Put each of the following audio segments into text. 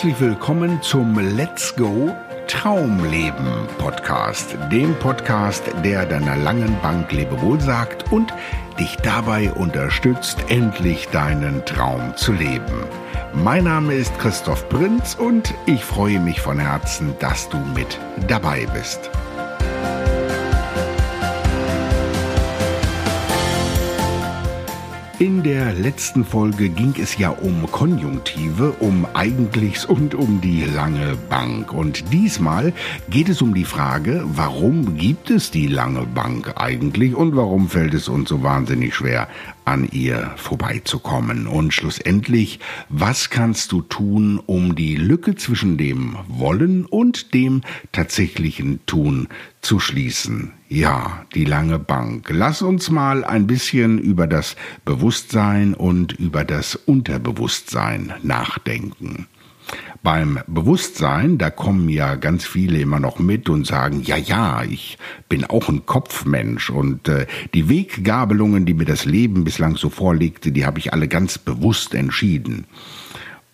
Herzlich willkommen zum Let's Go Traumleben Podcast, dem Podcast, der deiner langen Bank Lebewohl sagt und dich dabei unterstützt, endlich deinen Traum zu leben. Mein Name ist Christoph Prinz und ich freue mich von Herzen, dass du mit dabei bist. In der letzten Folge ging es ja um Konjunktive, um Eigentlichs und um die lange Bank. Und diesmal geht es um die Frage, warum gibt es die lange Bank eigentlich und warum fällt es uns so wahnsinnig schwer, an ihr vorbeizukommen. Und schlussendlich, was kannst du tun, um die Lücke zwischen dem Wollen und dem tatsächlichen Tun zu schließen. Ja, die lange Bank. Lass uns mal ein bisschen über das Bewusstsein und über das Unterbewusstsein nachdenken. Beim Bewusstsein, da kommen ja ganz viele immer noch mit und sagen, ja, ja, ich bin auch ein Kopfmensch und äh, die Weggabelungen, die mir das Leben bislang so vorlegte, die habe ich alle ganz bewusst entschieden.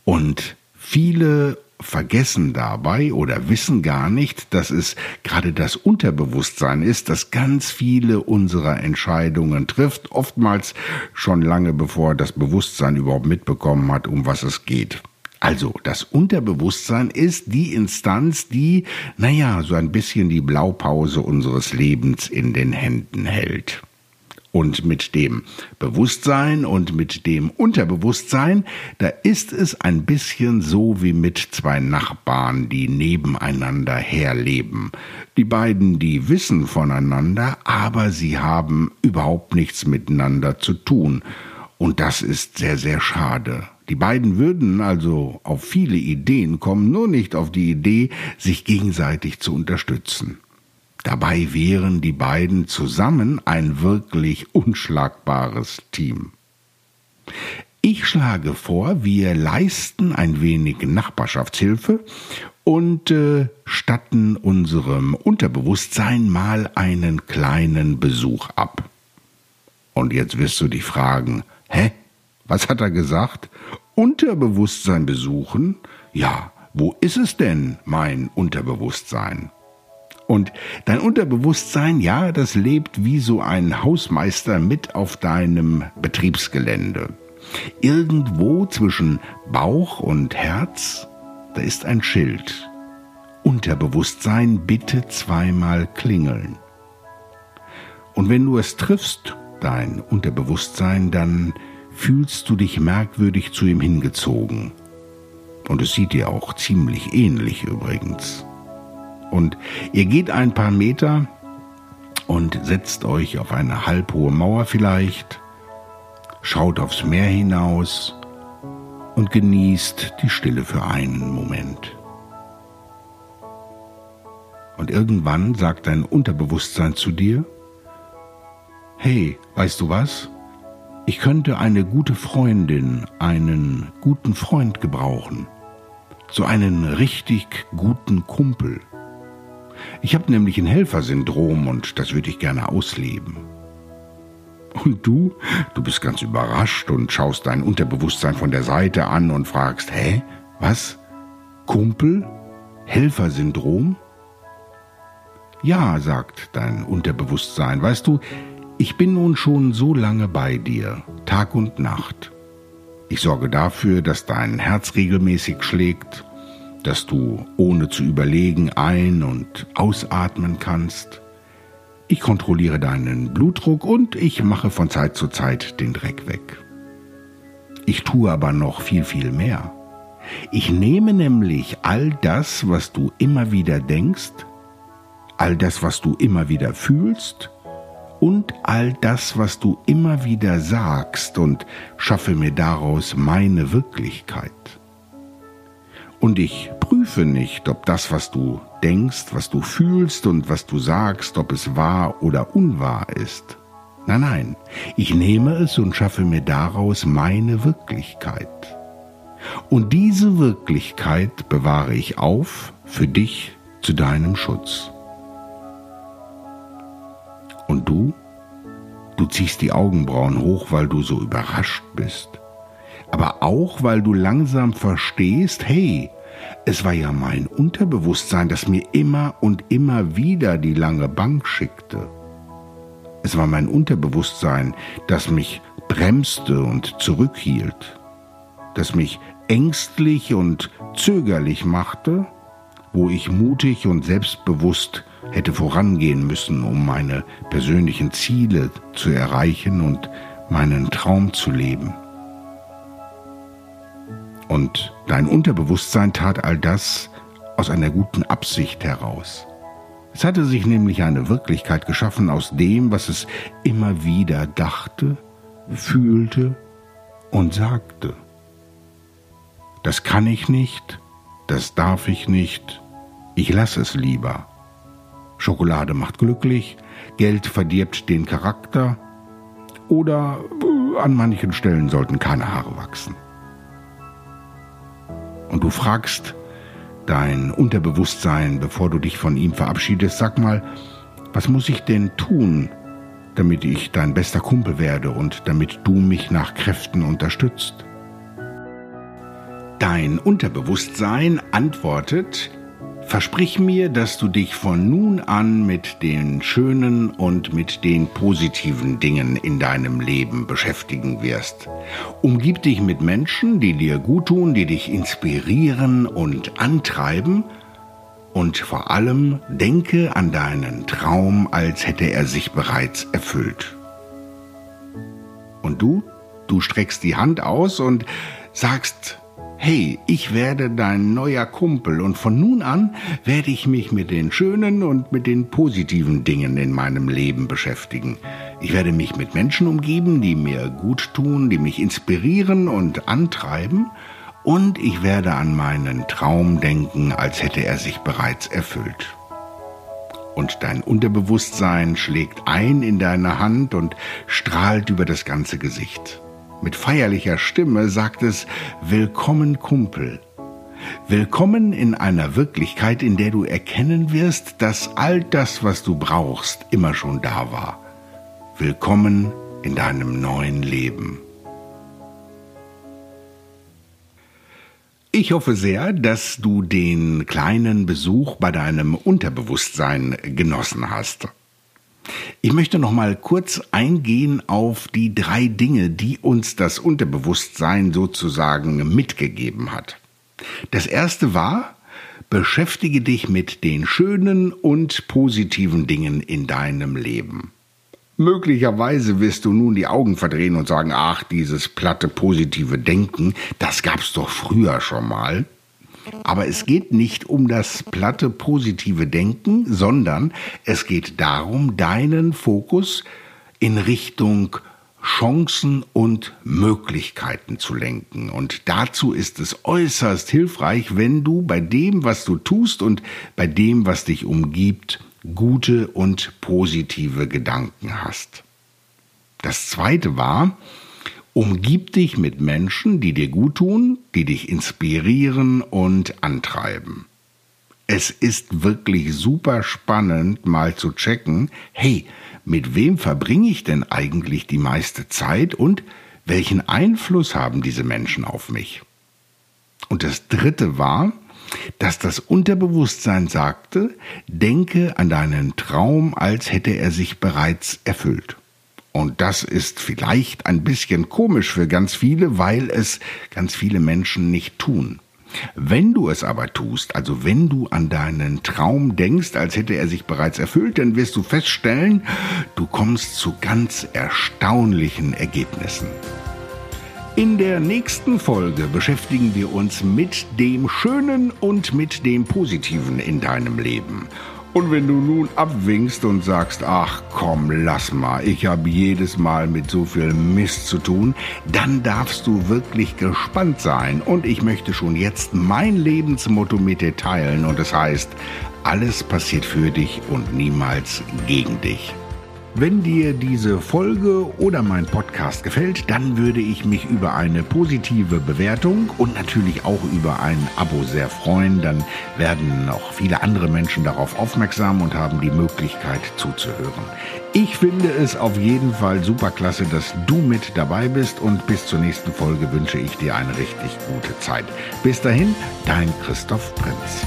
Und viele vergessen dabei oder wissen gar nicht, dass es gerade das Unterbewusstsein ist, das ganz viele unserer Entscheidungen trifft, oftmals schon lange bevor das Bewusstsein überhaupt mitbekommen hat, um was es geht. Also, das Unterbewusstsein ist die Instanz, die, naja, so ein bisschen die Blaupause unseres Lebens in den Händen hält. Und mit dem Bewusstsein und mit dem Unterbewusstsein, da ist es ein bisschen so wie mit zwei Nachbarn, die nebeneinander herleben. Die beiden, die wissen voneinander, aber sie haben überhaupt nichts miteinander zu tun. Und das ist sehr, sehr schade. Die beiden würden also auf viele Ideen kommen, nur nicht auf die Idee, sich gegenseitig zu unterstützen. Dabei wären die beiden zusammen ein wirklich unschlagbares Team. Ich schlage vor, wir leisten ein wenig Nachbarschaftshilfe und äh, statten unserem Unterbewusstsein mal einen kleinen Besuch ab. Und jetzt wirst du dich fragen, hä? Was hat er gesagt? Unterbewusstsein besuchen? Ja, wo ist es denn, mein Unterbewusstsein? Und dein Unterbewusstsein, ja, das lebt wie so ein Hausmeister mit auf deinem Betriebsgelände. Irgendwo zwischen Bauch und Herz, da ist ein Schild. Unterbewusstsein bitte zweimal klingeln. Und wenn du es triffst, dein Unterbewusstsein, dann fühlst du dich merkwürdig zu ihm hingezogen. Und es sieht dir auch ziemlich ähnlich übrigens. Und ihr geht ein paar Meter und setzt euch auf eine halbhohe Mauer vielleicht, schaut aufs Meer hinaus und genießt die Stille für einen Moment. Und irgendwann sagt dein Unterbewusstsein zu dir, Hey, weißt du was? Ich könnte eine gute Freundin, einen guten Freund gebrauchen. So einen richtig guten Kumpel. Ich habe nämlich ein Helfersyndrom und das würde ich gerne ausleben. Und du? Du bist ganz überrascht und schaust dein Unterbewusstsein von der Seite an und fragst, hä? Was? Kumpel? Helfersyndrom? Ja, sagt dein Unterbewusstsein, weißt du, ich bin nun schon so lange bei dir, Tag und Nacht. Ich sorge dafür, dass dein Herz regelmäßig schlägt, dass du ohne zu überlegen ein- und ausatmen kannst. Ich kontrolliere deinen Blutdruck und ich mache von Zeit zu Zeit den Dreck weg. Ich tue aber noch viel, viel mehr. Ich nehme nämlich all das, was du immer wieder denkst, all das, was du immer wieder fühlst, und all das, was du immer wieder sagst und schaffe mir daraus meine Wirklichkeit. Und ich prüfe nicht, ob das, was du denkst, was du fühlst und was du sagst, ob es wahr oder unwahr ist. Nein, nein, ich nehme es und schaffe mir daraus meine Wirklichkeit. Und diese Wirklichkeit bewahre ich auf für dich zu deinem Schutz. Und du? Du ziehst die Augenbrauen hoch, weil du so überrascht bist. Aber auch, weil du langsam verstehst, hey, Es war ja mein Unterbewusstsein, das mir immer und immer wieder die lange Bank schickte. Es war mein Unterbewusstsein, das mich bremste und zurückhielt, das mich ängstlich und zögerlich machte, wo ich mutig und selbstbewusst hätte vorangehen müssen, um meine persönlichen Ziele zu erreichen und meinen Traum zu leben. Und dein Unterbewusstsein tat all das aus einer guten Absicht heraus. Es hatte sich nämlich eine Wirklichkeit geschaffen aus dem, was es immer wieder dachte, fühlte und sagte. Das kann ich nicht, das darf ich nicht, ich lasse es lieber. Schokolade macht glücklich, Geld verdirbt den Charakter oder an manchen Stellen sollten keine Haare wachsen. Und du fragst dein Unterbewusstsein, bevor du dich von ihm verabschiedest, sag mal, was muss ich denn tun, damit ich dein bester Kumpel werde und damit du mich nach Kräften unterstützt? Dein Unterbewusstsein antwortet, Versprich mir, dass du dich von nun an mit den schönen und mit den positiven Dingen in deinem Leben beschäftigen wirst. Umgib dich mit Menschen, die dir gut tun, die dich inspirieren und antreiben. Und vor allem denke an deinen Traum, als hätte er sich bereits erfüllt. Und du, du streckst die Hand aus und sagst, Hey, ich werde dein neuer Kumpel und von nun an werde ich mich mit den schönen und mit den positiven Dingen in meinem Leben beschäftigen. Ich werde mich mit Menschen umgeben, die mir gut tun, die mich inspirieren und antreiben, und ich werde an meinen Traum denken, als hätte er sich bereits erfüllt. Und dein Unterbewusstsein schlägt ein in deine Hand und strahlt über das ganze Gesicht. Mit feierlicher Stimme sagt es Willkommen Kumpel. Willkommen in einer Wirklichkeit, in der du erkennen wirst, dass all das, was du brauchst, immer schon da war. Willkommen in deinem neuen Leben. Ich hoffe sehr, dass du den kleinen Besuch bei deinem Unterbewusstsein genossen hast. Ich möchte noch mal kurz eingehen auf die drei Dinge, die uns das Unterbewusstsein sozusagen mitgegeben hat. Das erste war, beschäftige dich mit den schönen und positiven Dingen in deinem Leben. Möglicherweise wirst du nun die Augen verdrehen und sagen, ach, dieses platte positive Denken, das gab's doch früher schon mal. Aber es geht nicht um das platte positive Denken, sondern es geht darum, deinen Fokus in Richtung Chancen und Möglichkeiten zu lenken. Und dazu ist es äußerst hilfreich, wenn du bei dem, was du tust und bei dem, was dich umgibt, gute und positive Gedanken hast. Das zweite war, Umgib dich mit Menschen, die dir gut tun, die dich inspirieren und antreiben. Es ist wirklich super spannend, mal zu checken, hey, mit wem verbringe ich denn eigentlich die meiste Zeit und welchen Einfluss haben diese Menschen auf mich? Und das Dritte war, dass das Unterbewusstsein sagte, denke an deinen Traum, als hätte er sich bereits erfüllt. Und das ist vielleicht ein bisschen komisch für ganz viele, weil es ganz viele Menschen nicht tun. Wenn du es aber tust, also wenn du an deinen Traum denkst, als hätte er sich bereits erfüllt, dann wirst du feststellen, du kommst zu ganz erstaunlichen Ergebnissen. In der nächsten Folge beschäftigen wir uns mit dem Schönen und mit dem Positiven in deinem Leben. Und wenn du nun abwinkst und sagst, ach komm, lass mal, ich habe jedes Mal mit so viel Mist zu tun, dann darfst du wirklich gespannt sein. Und ich möchte schon jetzt mein Lebensmotto mit dir teilen. Und es das heißt, alles passiert für dich und niemals gegen dich. Wenn dir diese Folge oder mein Podcast gefällt, dann würde ich mich über eine positive Bewertung und natürlich auch über ein Abo sehr freuen. Dann werden noch viele andere Menschen darauf aufmerksam und haben die Möglichkeit zuzuhören. Ich finde es auf jeden Fall super klasse, dass du mit dabei bist und bis zur nächsten Folge wünsche ich dir eine richtig gute Zeit. Bis dahin, dein Christoph Prinz.